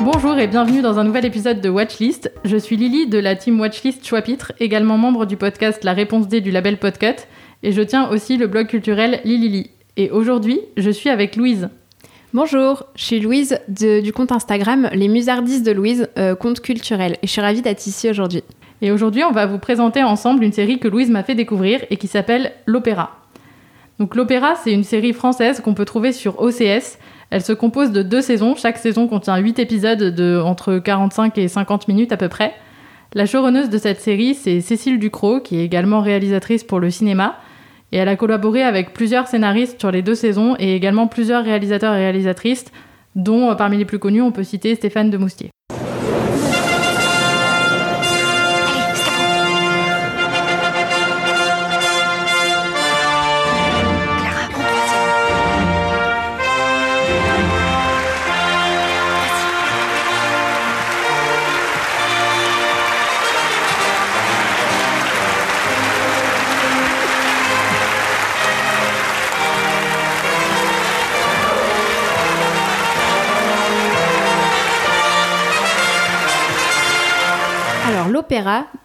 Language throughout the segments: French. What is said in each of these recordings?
Bonjour et bienvenue dans un nouvel épisode de Watchlist. Je suis Lily de la team Watchlist Choix-Pitre, également membre du podcast La Réponse D du label Podcut, et je tiens aussi le blog culturel Lilili. Et aujourd'hui, je suis avec Louise. Bonjour, je suis Louise du compte Instagram Les Musardistes de Louise, euh, compte culturel, et je suis ravie d'être ici aujourd'hui. Et aujourd'hui, on va vous présenter ensemble une série que Louise m'a fait découvrir et qui s'appelle L'Opéra. Donc l'Opéra, c'est une série française qu'on peut trouver sur OCS. Elle se compose de deux saisons. Chaque saison contient 8 épisodes de entre 45 et 50 minutes à peu près. La showrunneuse de cette série, c'est Cécile Ducrot, qui est également réalisatrice pour le cinéma. Et elle a collaboré avec plusieurs scénaristes sur les deux saisons et également plusieurs réalisateurs et réalisatrices, dont euh, parmi les plus connus, on peut citer Stéphane de Moustier.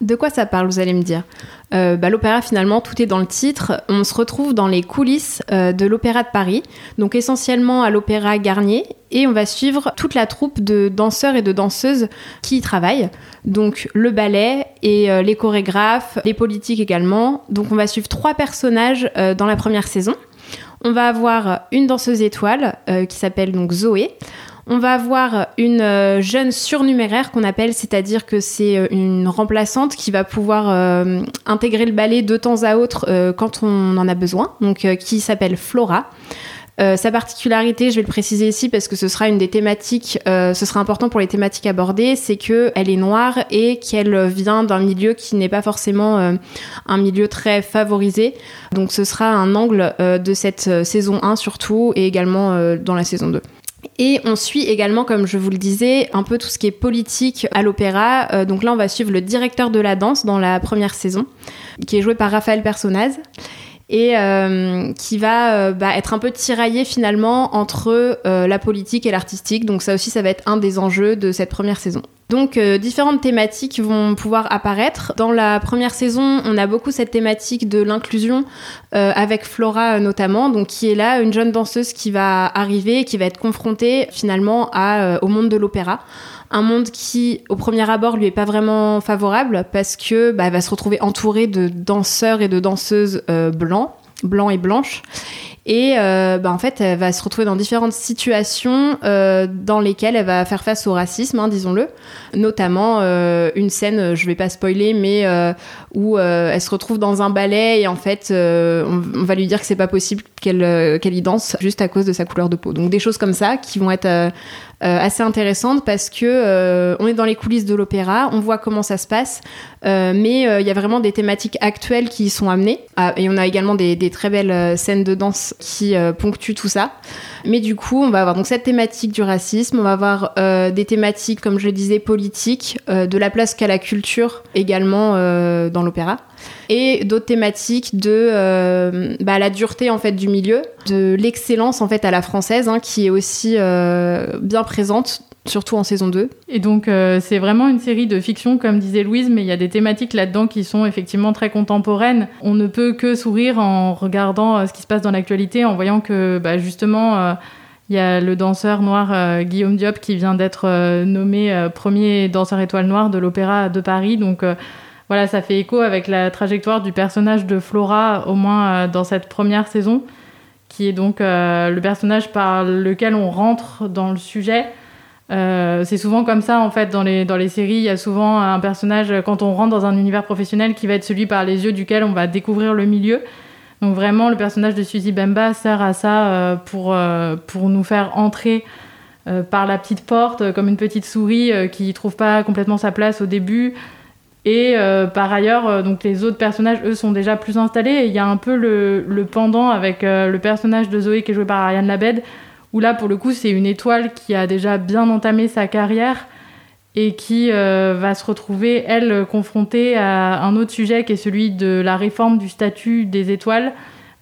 De quoi ça parle, vous allez me dire Euh, bah, L'opéra, finalement, tout est dans le titre. On se retrouve dans les coulisses euh, de l'Opéra de Paris, donc essentiellement à l'Opéra Garnier, et on va suivre toute la troupe de danseurs et de danseuses qui y travaillent. Donc le ballet et euh, les chorégraphes, les politiques également. Donc on va suivre trois personnages dans la première saison. On va avoir une danseuse étoile qui s'appelle donc Zoé. On va avoir une euh, jeune surnuméraire qu'on appelle, c'est-à-dire que c'est euh, une remplaçante qui va pouvoir euh, intégrer le ballet de temps à autre quand on en a besoin, donc qui s'appelle Flora. Sa particularité, je vais le préciser ici parce que ce sera une des thématiques, ce sera important pour les thématiques abordées, c'est que elle est noire et qu'elle vient d'un milieu qui n'est pas forcément un milieu très favorisé. Donc ce sera un angle de cette saison 1 surtout et également dans la saison 2. Et on suit également, comme je vous le disais, un peu tout ce qui est politique à l'opéra. Euh, donc là, on va suivre le directeur de la danse dans la première saison, qui est joué par Raphaël Personnaz, et euh, qui va euh, bah, être un peu tiraillé finalement entre euh, la politique et l'artistique. Donc ça aussi, ça va être un des enjeux de cette première saison. Donc différentes thématiques vont pouvoir apparaître. Dans la première saison, on a beaucoup cette thématique de l'inclusion avec Flora notamment, donc qui est là une jeune danseuse qui va arriver et qui va être confrontée finalement au monde de l'opéra. Un monde qui, au premier abord, lui est pas vraiment favorable parce que bah, elle va se retrouver entourée de danseurs et de danseuses euh, blancs, blancs et blanches. Et euh, bah, en fait, elle va se retrouver dans différentes situations euh, dans lesquelles elle va faire face au racisme, hein, disons-le. Notamment euh, une scène, euh, je vais pas spoiler, mais où elle se retrouve dans un ballet et en fait, on, va lui dire que c'est pas possible qu'elle qu'elle y danse juste à cause de sa couleur de peau. Donc des choses comme ça qui vont être assez intéressantes parce que on est dans les coulisses de l'opéra, on voit comment ça se passe, mais il y a vraiment des thématiques actuelles qui y sont amenées Ah, et on a également des, très belles scènes de danse qui euh, ponctuent tout ça. Mais du coup, on va avoir donc cette thématique du racisme, on va avoir euh, des thématiques, comme je le disais, politiques, euh, de la place qu'a la culture également dans l'opéra, et d'autres thématiques de bah, la dureté en fait du milieu, de l'excellence en fait à la française, hein, qui est aussi bien présente, surtout en saison 2. Et donc, euh, c'est vraiment une série de fiction, comme disait Louise, mais il y a des thématiques là-dedans qui sont effectivement très contemporaines. On ne peut que sourire en regardant euh, ce qui se passe dans l'actualité, en voyant que, bah, justement, euh, il y a le danseur noir Guillaume Diop qui vient d'être nommé premier danseur étoile noire de l'Opéra de Paris. Donc, voilà, ça fait écho avec la trajectoire du personnage de Flora, au moins dans cette première saison, qui est donc le personnage par lequel on rentre dans le sujet. Euh, c'est souvent comme ça en fait dans les, dans les séries. Il y a souvent un personnage quand on rentre dans un univers professionnel qui va être celui par les yeux duquel on va découvrir le milieu. Donc vraiment le personnage de Suzy Bemba sert à ça euh, pour, euh, pour nous faire entrer euh, par la petite porte euh, comme une petite souris euh, qui trouve pas complètement sa place au début. Et euh, par ailleurs, euh, donc les autres personnages, eux, sont déjà plus installés. Et il y a un peu le, le pendant avec euh, le personnage de Zoé qui est joué par Ariane Labed, où là, pour le coup, c'est une étoile qui a déjà bien entamé sa carrière et qui euh, va se retrouver, elle, confrontée à un autre sujet qui est celui de la réforme du statut des étoiles,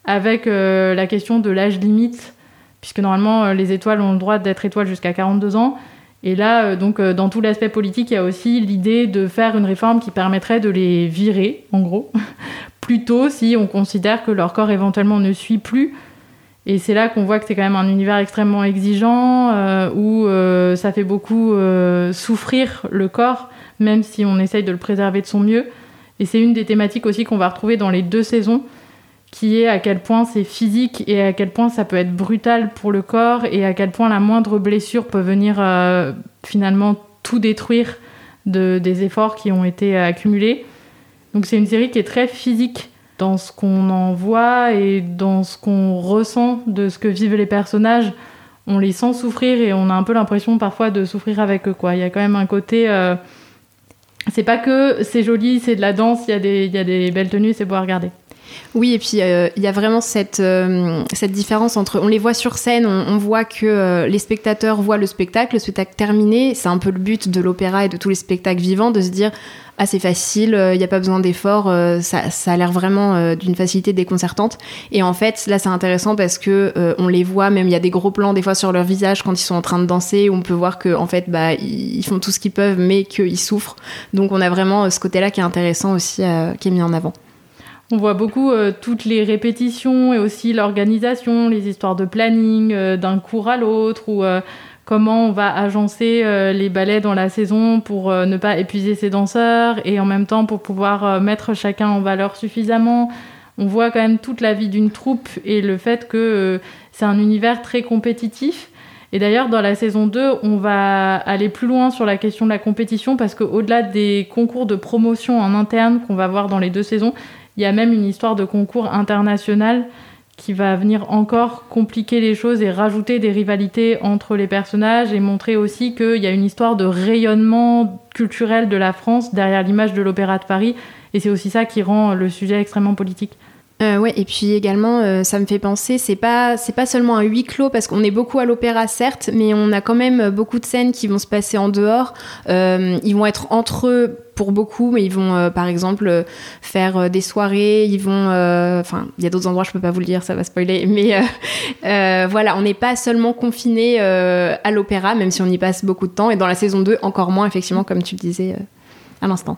avec euh, la question de l'âge limite, puisque normalement, euh, les étoiles ont le droit d'être étoiles jusqu'à 42 ans. Et là, donc, dans tout l'aspect politique, il y a aussi l'idée de faire une réforme qui permettrait de les virer, en gros, plutôt si on considère que leur corps éventuellement ne suit plus et c'est là qu'on voit que c'est quand même un univers extrêmement exigeant, euh, où euh, ça fait beaucoup euh, souffrir le corps, même si on essaye de le préserver de son mieux. Et c'est une des thématiques aussi qu'on va retrouver dans les deux saisons, qui est à quel point c'est physique et à quel point ça peut être brutal pour le corps et à quel point la moindre blessure peut venir finalement tout détruire de, des efforts qui ont été accumulés. Donc c'est une série qui est très physique dans ce qu'on en voit et dans ce qu'on ressent de ce que vivent les personnages. On les sent souffrir et on a un peu l'impression parfois de souffrir avec eux. Quoi. Il y a quand même un côté. Euh, c'est pas que c'est joli, c'est de la danse, il y, a des, il y a des belles tenues, c'est beau à regarder. Oui, et puis euh, il y a vraiment cette, euh, cette différence entre. On les voit sur scène, on, voit que les spectateurs voient le spectacle, le spectacle terminé. C'est un peu le but de l'opéra et de tous les spectacles vivants de se dire assez facile, il euh, n'y a pas besoin d'effort, euh, ça, a l'air vraiment euh, d'une facilité déconcertante. Et en fait, là, c'est intéressant parce que on les voit, même il y a des gros plans des fois sur leur visage quand ils sont en train de danser, où on peut voir que en fait, bah, ils font tout ce qu'ils peuvent, mais qu'ils souffrent. Donc, on a vraiment ce côté-là qui est intéressant aussi, qui est mis en avant. On voit beaucoup toutes les répétitions et aussi l'organisation, les histoires de planning d'un cours à l'autre ou comment on va agencer euh, les ballets dans la saison pour euh, ne pas épuiser ses danseurs et en même temps pour pouvoir euh, mettre chacun en valeur suffisamment. On voit quand même toute la vie d'une troupe et le fait que c'est un univers très compétitif. Et d'ailleurs, dans la saison 2, on va aller plus loin sur la question de la compétition parce qu'au-delà des concours de promotion en interne qu'on va voir dans les deux saisons, il y a même une histoire de concours international qui va venir encore compliquer les choses et rajouter des rivalités entre les personnages et montrer aussi qu'il y a une histoire de rayonnement culturel de la France derrière l'image de l'Opéra de Paris. Et c'est aussi ça qui rend le sujet extrêmement politique. Euh, ouais, et puis également, euh, ça me fait penser, c'est pas, c'est pas seulement un huis clos parce qu'on est beaucoup à l'opéra certes, mais on a quand même beaucoup de scènes qui vont se passer en dehors. Euh, ils vont être entre eux pour beaucoup, mais ils vont euh, par exemple faire des soirées, ils vont, enfin, il y a d'autres endroits, je peux pas vous le dire, ça va spoiler, mais voilà, on n'est pas seulement confiné à l'opéra, même si on y passe beaucoup de temps, et dans la saison 2 encore moins effectivement, comme tu le disais à l'instant.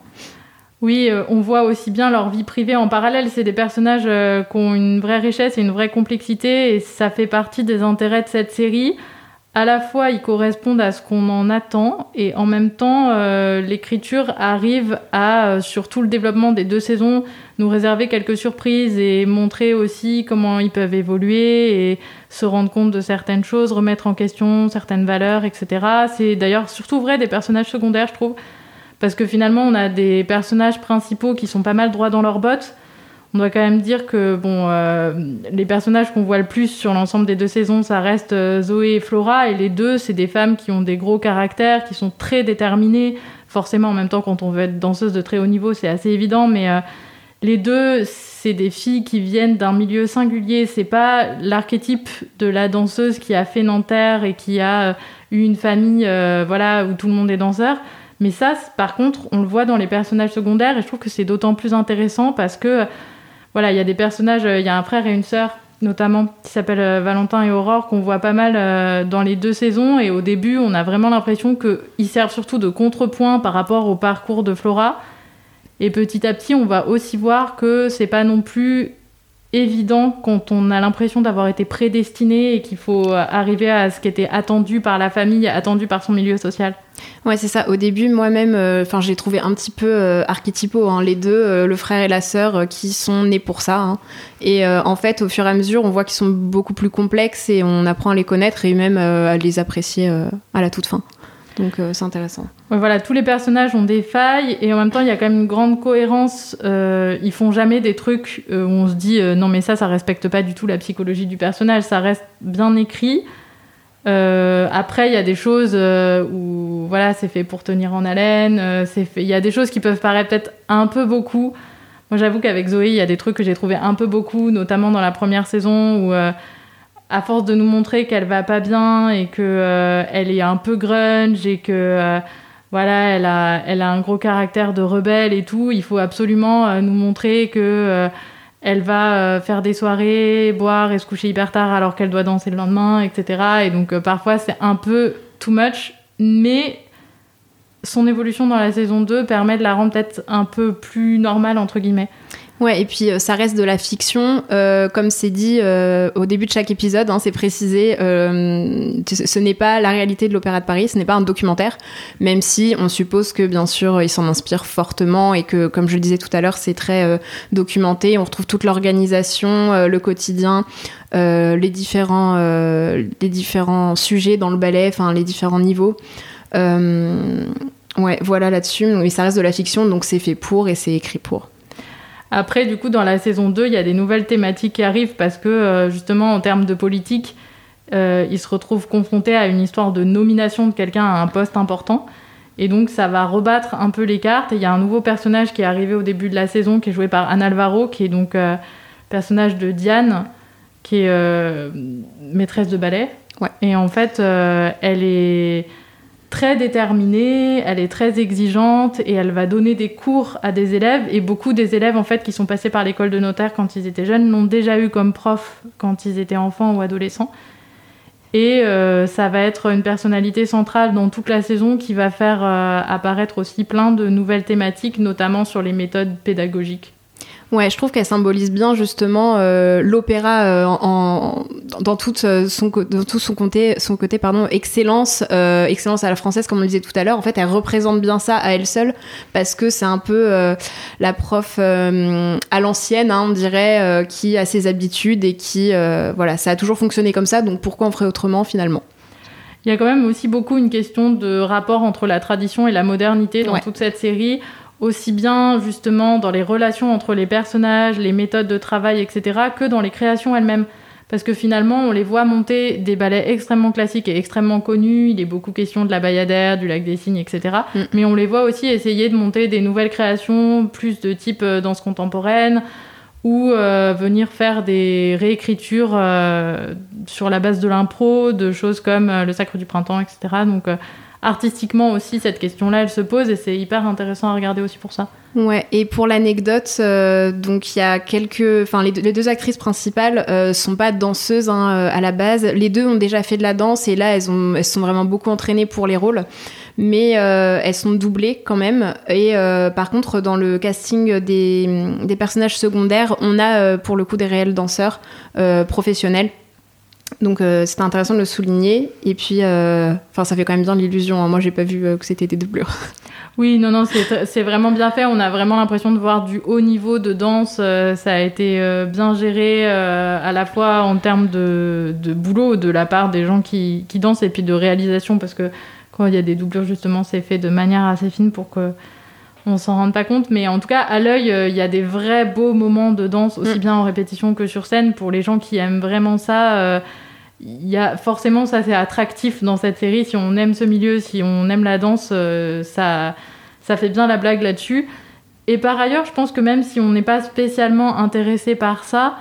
Oui, euh, on voit aussi bien leur vie privée en parallèle. C'est des personnages euh, qui ont une vraie richesse et une vraie complexité, et ça fait partie des intérêts de cette série. À la fois, ils correspondent à ce qu'on en attend, et en même temps, euh, l'écriture arrive à, sur tout le développement des deux saisons, nous réserver quelques surprises et montrer aussi comment ils peuvent évoluer et se rendre compte de certaines choses, remettre en question certaines valeurs, etc. C'est d'ailleurs surtout vrai des personnages secondaires, je trouve parce que finalement, on a des personnages principaux qui sont pas mal droits dans leurs bottes. On doit quand même dire que bon, euh, les personnages qu'on voit le plus sur l'ensemble des deux saisons, ça reste euh, Zoé et Flora. Et les deux, c'est des femmes qui ont des gros caractères, qui sont très déterminées. Forcément, en même temps, quand on veut être danseuse de très haut niveau, c'est assez évident. Mais euh, les deux, c'est des filles qui viennent d'un milieu singulier. C'est pas l'archétype de la danseuse qui a fait Nanterre et qui a eu une famille, voilà, où tout le monde est danseur. Mais ça, par contre, on le voit dans les personnages secondaires et je trouve que c'est d'autant plus intéressant parce que, voilà, il y a des personnages, il y a un frère et une sœur notamment qui s'appellent euh, Valentin et Aurore qu'on voit pas mal euh, dans les deux saisons. Et au début on a vraiment l'impression qu'ils servent surtout de contrepoint par rapport au parcours de Flora. Et petit à petit on va aussi voir que c'est pas non plus évident quand on a l'impression d'avoir été prédestiné et qu'il faut arriver à ce qui était attendu par la famille, attendu par son milieu social. Ouais, c'est ça. Au début, moi-même, euh, enfin, j'ai trouvé un petit peu euh, archétypaux, hein, les deux, euh, le frère et la sœur, qui sont nés pour ça. Hein. Et en fait, au fur et à mesure, on voit qu'ils sont beaucoup plus complexes et on apprend à les connaître et même à les apprécier à la toute fin. Donc euh, c'est intéressant. Voilà, tous les personnages ont des failles et en même temps il y a quand même une grande cohérence. Euh, ils font jamais des trucs euh, où on se dit non mais ça ça respecte pas du tout la psychologie du personnage. Ça reste bien écrit. après il y a des choses où voilà c'est fait pour tenir en haleine. Il y a des choses qui peuvent paraître peut-être un peu beaucoup. Moi j'avoue qu'avec Zoé il y a des trucs que j'ai trouvé un peu beaucoup, notamment dans la première saison où à force de nous montrer qu'elle va pas bien et que euh, elle est un peu grunge et que euh, voilà, elle a, elle a un gros caractère de rebelle et tout, il faut absolument euh, nous montrer que elle va faire des soirées, boire et se coucher hyper tard alors qu'elle doit danser le lendemain, etc. Et donc parfois c'est un peu too much, mais son évolution dans la saison 2 permet de la rendre peut-être un peu plus normale entre guillemets. Ouais, et puis euh, ça reste de la fiction. Euh, comme c'est dit euh, au début de chaque épisode, hein, c'est précisé, ce n'est pas la réalité de l'Opéra de Paris, ce n'est pas un documentaire, même si on suppose que bien sûr il s'en inspire fortement et que, comme je le disais tout à l'heure, c'est très documenté. On retrouve toute l'organisation, le quotidien. les, différents, les différents sujets dans le ballet, enfin les différents niveaux. ouais, voilà là-dessus. Mais ça reste de la fiction, donc c'est fait pour et c'est écrit pour. Après, du coup, dans la saison 2, il y a des nouvelles thématiques qui arrivent parce que, euh, justement, en termes de politique, euh, ils se retrouvent confrontés à une histoire de nomination de quelqu'un à un poste important. Et donc, ça va rebattre un peu les cartes. Et il y a un nouveau personnage qui est arrivé au début de la saison, qui est joué par Anne Alvaro, qui est donc euh, personnage de Diane, qui est euh, maîtresse de ballet. Ouais. Et en fait, elle est très déterminée, elle est très exigeante et elle va donner des cours à des élèves. Et beaucoup des élèves en fait qui sont passés par l'école de notaire quand ils étaient jeunes l'ont déjà eu comme prof quand ils étaient enfants ou adolescents. Et euh, ça va être une personnalité centrale dans toute la saison qui va faire euh, apparaître aussi plein de nouvelles thématiques, notamment sur les méthodes pédagogiques. Ouais, je trouve qu'elle symbolise bien justement euh, l'opéra euh, en, dans, toute euh, son, dans tout son côté, son côté pardon, excellence, euh, excellence à la française, comme on le disait tout à l'heure. En fait, elle représente bien ça à elle seule parce que c'est un peu la prof à l'ancienne, hein, on dirait, qui a ses habitudes et qui, voilà, ça a toujours fonctionné comme ça. Donc pourquoi on ferait autrement finalement? Il y a quand même aussi beaucoup une question de rapport entre la tradition et la modernité dans Ouais. toute cette série aussi bien justement dans les relations entre les personnages, les méthodes de travail, etc., que dans les créations elles-mêmes. Parce que finalement, on les voit monter des ballets extrêmement classiques et extrêmement connus. Il est beaucoup question de la Bayadère, du Lac des Cygnes, etc. Mm. Mais on les voit aussi essayer de monter des nouvelles créations, plus de type euh, danse contemporaine, ou euh, venir faire des réécritures euh, sur la base de l'impro, de choses comme euh, le Sacre du Printemps, etc. Donc artistiquement aussi, cette question-là, elle se pose et c'est hyper intéressant à regarder aussi pour ça. Ouais, et pour l'anecdote, euh, donc il y a quelques, enfin les, deux- actrices principales euh, sont pas danseuses hein, euh, à la base. Les deux ont déjà fait de la danse et là elles ont, elles sont vraiment beaucoup entraînées pour les rôles, mais euh, elles sont doublées quand même. Et par contre, dans le casting des, des personnages secondaires, on a pour le coup des réels danseurs professionnels. Donc euh, c'était intéressant de le souligner. Et puis, euh, enfin ça fait quand même bien l'illusion. hein. Moi j'ai pas vu euh, que c'était des doublures. Oui, non, non, c'est vraiment bien fait. On a vraiment l'impression de voir du haut niveau de danse. Euh, ça a été bien géré à la fois en termes de, de boulot de la part des gens qui, qui dansent et puis de réalisation parce que quand il y a des doublures, justement, c'est fait de manière assez fine pour que on s'en rende pas compte. Mais en tout cas, à l'œil, euh, il y a des vrais beaux moments de danse, aussi Mm. bien en répétition que sur scène. Pour les gens qui aiment vraiment ça, euh, il y a forcément ça c'est attractif dans cette série. Si on aime ce milieu, si on aime la danse, euh, ça, ça fait bien la blague là-dessus. Et par ailleurs, je pense que même si on n'est pas spécialement intéressé par ça,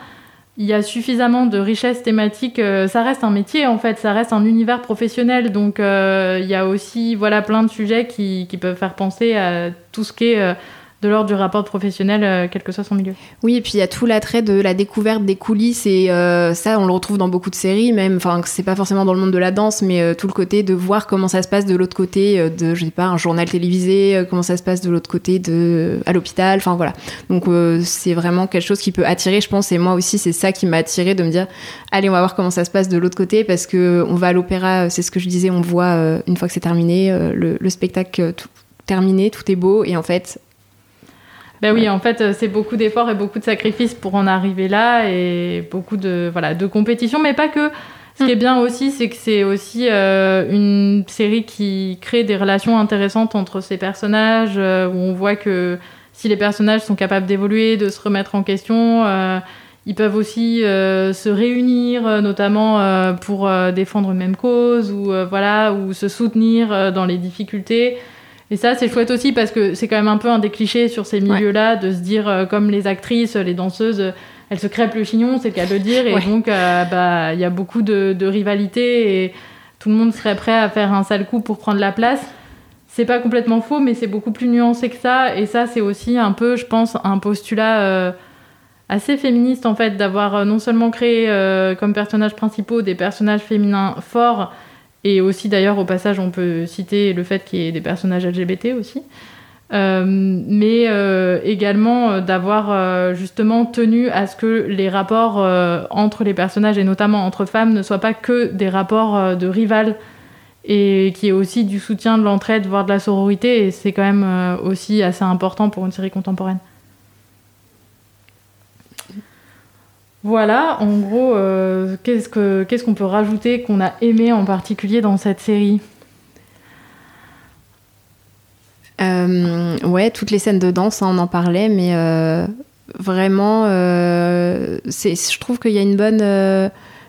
il y a suffisamment de richesse thématique. euh, ça reste un métier en fait, ça reste un univers professionnel. Donc euh, il y a aussi voilà plein de sujets qui, qui peuvent faire penser à tout ce qui est de l'ordre du rapport professionnel, euh, quel que soit son milieu. Oui, et puis il y a tout l'attrait de la découverte des coulisses et euh, ça, on le retrouve dans beaucoup de séries, même. Enfin, c'est pas forcément dans le monde de la danse, mais euh, tout le côté de voir comment ça se passe de l'autre côté de, je sais pas, un journal télévisé, comment ça se passe de l'autre côté de à l'hôpital. Enfin voilà. Donc c'est vraiment quelque chose qui peut attirer, je pense. Et moi aussi, c'est ça qui m'a attiré de me dire, allez, on va voir comment ça se passe de l'autre côté parce que on va à l'opéra. C'est ce que je disais, on voit une fois que c'est terminé le, le spectacle terminé, tout est beau et en fait Ben oui, en fait, euh, c'est beaucoup d'efforts et beaucoup de sacrifices pour en arriver là et beaucoup de, voilà, de compétition, mais pas que. Ce qui est bien aussi, c'est que c'est aussi euh, une série qui crée des relations intéressantes entre ces personnages, euh, où on voit que si les personnages sont capables d'évoluer, de se remettre en question, euh, ils peuvent aussi se réunir, notamment pour défendre une même cause, ou voilà, ou se soutenir dans les difficultés. Et ça, c'est chouette aussi parce que c'est quand même un peu un des clichés sur ces milieux-là de se dire, euh, comme les actrices, les danseuses, euh, elle se crêpe le chignon, c'est le cas de le dire, et donc bah il y a beaucoup de, de rivalité et tout le monde serait prêt à faire un sale coup pour prendre la place. C'est pas complètement faux, mais c'est beaucoup plus nuancé que ça. Et ça, c'est aussi un peu, je pense, un postulat assez féministe en fait d'avoir euh, non seulement créé euh, comme personnages principaux des personnages féminins forts et aussi d'ailleurs au passage on peut citer le fait qu'il y ait des personnages LGBT aussi euh, mais également d'avoir justement tenu à ce que les rapports entre les personnages et notamment entre femmes ne soient pas que des rapports de rivales et qui est aussi du soutien de l'entraide voire de la sororité et c'est quand même aussi assez important pour une série contemporaine. Voilà, en gros, euh, qu'est-ce qu'on peut rajouter qu'on a aimé en particulier dans cette série? Euh, Ouais, toutes les scènes de danse, hein, on en parlait, mais euh, vraiment, je trouve qu'il y a une bonne,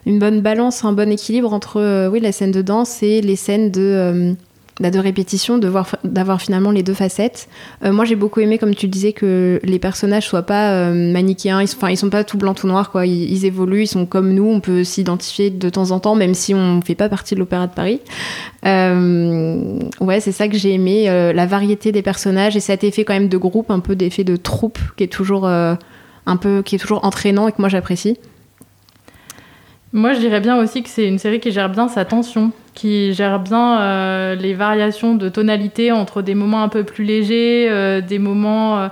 une bonne balance, un bon équilibre entre oui, la scène de danse et les scènes de bah, de répétition, d'avoir finalement les deux facettes. Euh, moi, j'ai beaucoup aimé, comme tu le disais, que les personnages soient pas euh, manichéens. Ils sont, ils sont pas tout blanc, tout noir, quoi. Ils, évoluent, ils sont comme nous. On peut s'identifier de temps en temps, même si on fait pas partie de l'Opéra de Paris. Euh, ouais, c'est ça que j'ai aimé, la variété des personnages et cet effet quand même de groupe, un peu d'effet de troupe, qui est toujours un peu, qui est toujours entraînant et que moi j'apprécie. Moi, je dirais bien aussi que c'est une série qui gère bien sa tension, qui gère bien euh, les variations de tonalité entre des moments un peu plus légers, euh, des moments euh,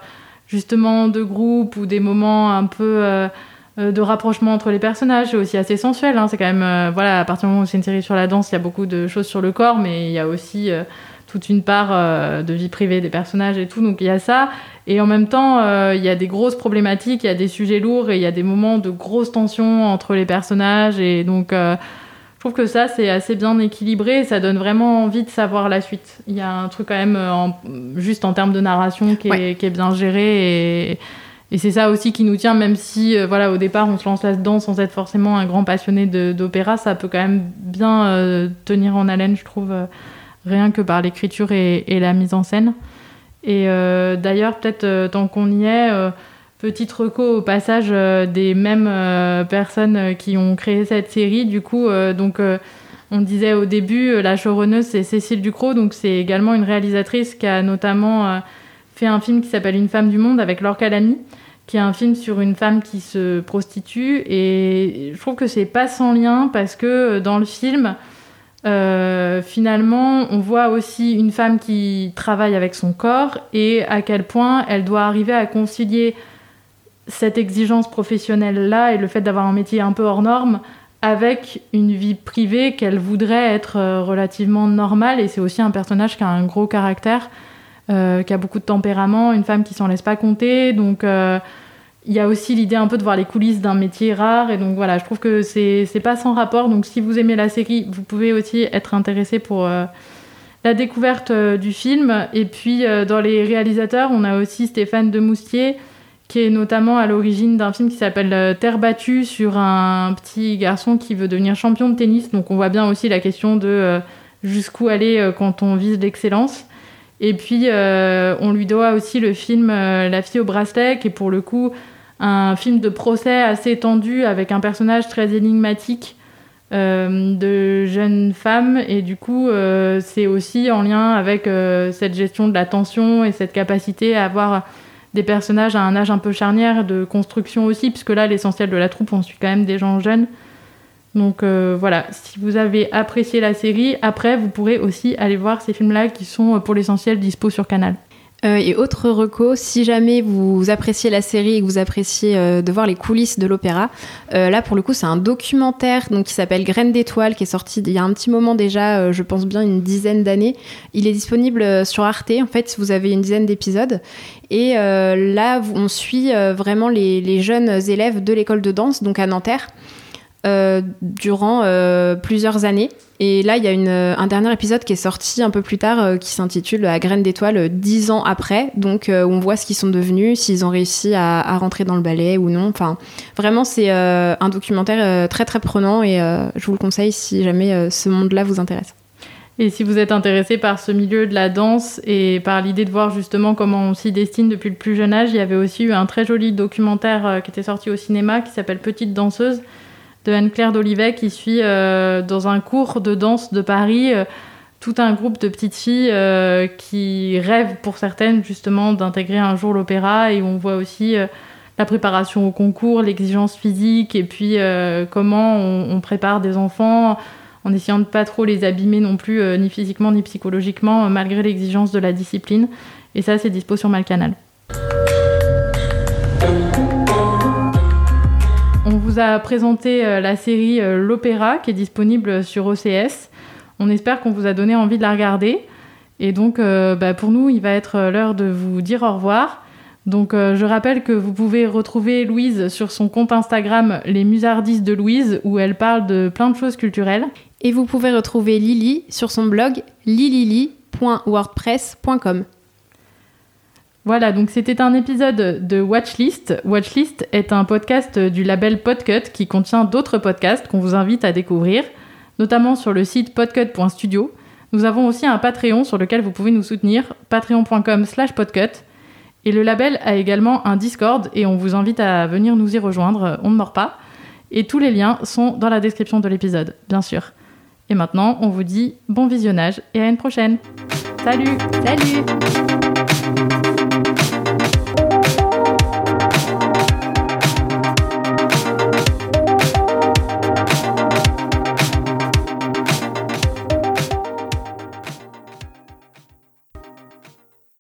justement de groupe ou des moments un peu de rapprochement entre les personnages. C'est aussi assez sensuel. Hein. C'est quand même, voilà, à partir du moment où c'est une série sur la danse, il y a beaucoup de choses sur le corps, mais il y a aussi toute une part de vie privée des personnages et tout. Donc il y a ça. Et en même temps, il y a des grosses problématiques, il y a des sujets lourds et il y a des moments de grosse tension entre les personnages. Et donc, je trouve que ça, c'est assez bien équilibré et ça donne vraiment envie de savoir la suite. Il y a un truc quand même, euh, juste en termes de narration, qui, est, bien géré. Et, c'est ça aussi qui nous tient, même si, voilà, au départ, on se lance là-dedans sans être forcément un grand passionné d'opéra, ça peut quand même bien tenir en haleine, je trouve, rien que par l'écriture et la mise en scène. Et euh, d'ailleurs, peut-être euh, tant qu'on y est, euh, petite reco au passage des mêmes personnes qui ont créé cette série. Du coup, donc on disait au début, la showrunneuse c'est Cécile Ducrot, donc c'est également une réalisatrice qui a notamment fait un film qui s'appelle Une femme du monde avec Laure Calamy, qui est un film sur une femme qui se prostitue. Et je trouve que c'est pas sans lien parce que dans le film, euh, finalement, on voit aussi une femme qui travaille avec son corps et à quel point elle doit arriver à concilier cette exigence professionnelle-là et le fait d'avoir un métier un peu hors norme avec une vie privée qu'elle voudrait être euh, relativement normale. Et c'est aussi un personnage qui a un gros caractère, euh, qui a beaucoup de tempérament, une femme qui s'en laisse pas compter. Donc il y a aussi l'idée un peu de voir les coulisses d'un métier rare. Et donc voilà, je trouve que c'est pas sans rapport. Donc si vous aimez la série, vous pouvez aussi être intéressé pour euh, la découverte euh, du film. Et puis euh, dans les réalisateurs, on a aussi Stéphane Demoustier, qui est notamment à l'origine d'un film qui s'appelle Terre battue sur un petit garçon qui veut devenir champion de tennis. Donc on voit bien aussi la question de jusqu'où aller quand on vise l'excellence. Et puis, on lui doit aussi le film La fille au bracelet, qui est pour le coup un film de procès assez tendu avec un personnage très énigmatique euh, de jeune femme et du coup euh, c'est aussi en lien avec euh, cette gestion de la tension et cette capacité à avoir des personnages à un âge un peu charnière de construction aussi puisque là l'essentiel de la troupe on suit quand même des gens jeunes. Donc voilà. Si vous avez apprécié la série après vous pourrez aussi aller voir ces films là qui sont pour l'essentiel dispo sur Canal euh, et autre reco, si jamais vous appréciez la série et que vous appréciez euh, de voir les coulisses de l'opéra, euh, là pour le coup c'est un documentaire donc, qui s'appelle Graines d'étoiles qui est sorti il y a un petit moment déjà, je pense bien une dizaine d'années. Il est disponible sur Arte, en fait vous avez une dizaine d'épisodes. Et là on suit vraiment les, les, jeunes élèves de l'école de danse, donc à Nanterre. Euh, durant euh, plusieurs années. Et là, il y a une, un dernier épisode qui est sorti un peu plus tard euh, qui s'intitule À graines d'étoiles, dix ans après. Donc, on voit ce qu'ils sont devenus, s'ils ont réussi à, à, rentrer dans le ballet ou non. Enfin, vraiment, c'est un documentaire très très prenant et je vous le conseille si jamais ce monde-là vous intéresse. Et si vous êtes intéressé par ce milieu de la danse et par l'idée de voir justement comment on s'y destine depuis le plus jeune âge, il y avait aussi eu un très joli documentaire euh, qui était sorti au cinéma qui s'appelle Petite danseuse de Anne-Claire d'Olivet qui suit euh, dans un cours de danse de Paris euh, tout un groupe de petites filles qui rêvent pour certaines justement d'intégrer un jour l'opéra et on voit aussi la préparation au concours, l'exigence physique et puis comment on, on, prépare des enfants en essayant de pas trop les abîmer non plus, euh, ni physiquement ni psychologiquement, euh, malgré l'exigence de la discipline. Et ça, c'est dispo sur Malcanal. On vous a présenté euh, la série L'Opéra qui est disponible sur OCS. On espère qu'on vous a donné envie de la regarder. Et donc, bah, pour nous, il va être l'heure de vous dire au revoir. Donc euh, je rappelle que vous pouvez retrouver Louise sur son compte Instagram Les Musardistes de Louise où elle parle de plein de choses culturelles. Et vous pouvez retrouver Lily sur son blog lilili.wordpress.com. Voilà, donc c'était un épisode de Watchlist. Watchlist est un podcast du label Podcut qui contient d'autres podcasts qu'on vous invite à découvrir, notamment sur le site podcut.studio. Nous avons aussi un Patreon sur lequel vous pouvez nous soutenir, patreon.com slash podcut. Et le label a également un Discord et on vous invite à venir nous y rejoindre, on ne mord pas. Et tous les liens sont dans la description de l'épisode, bien sûr. Et maintenant, on vous dit bon visionnage et à une prochaine. Salut Salut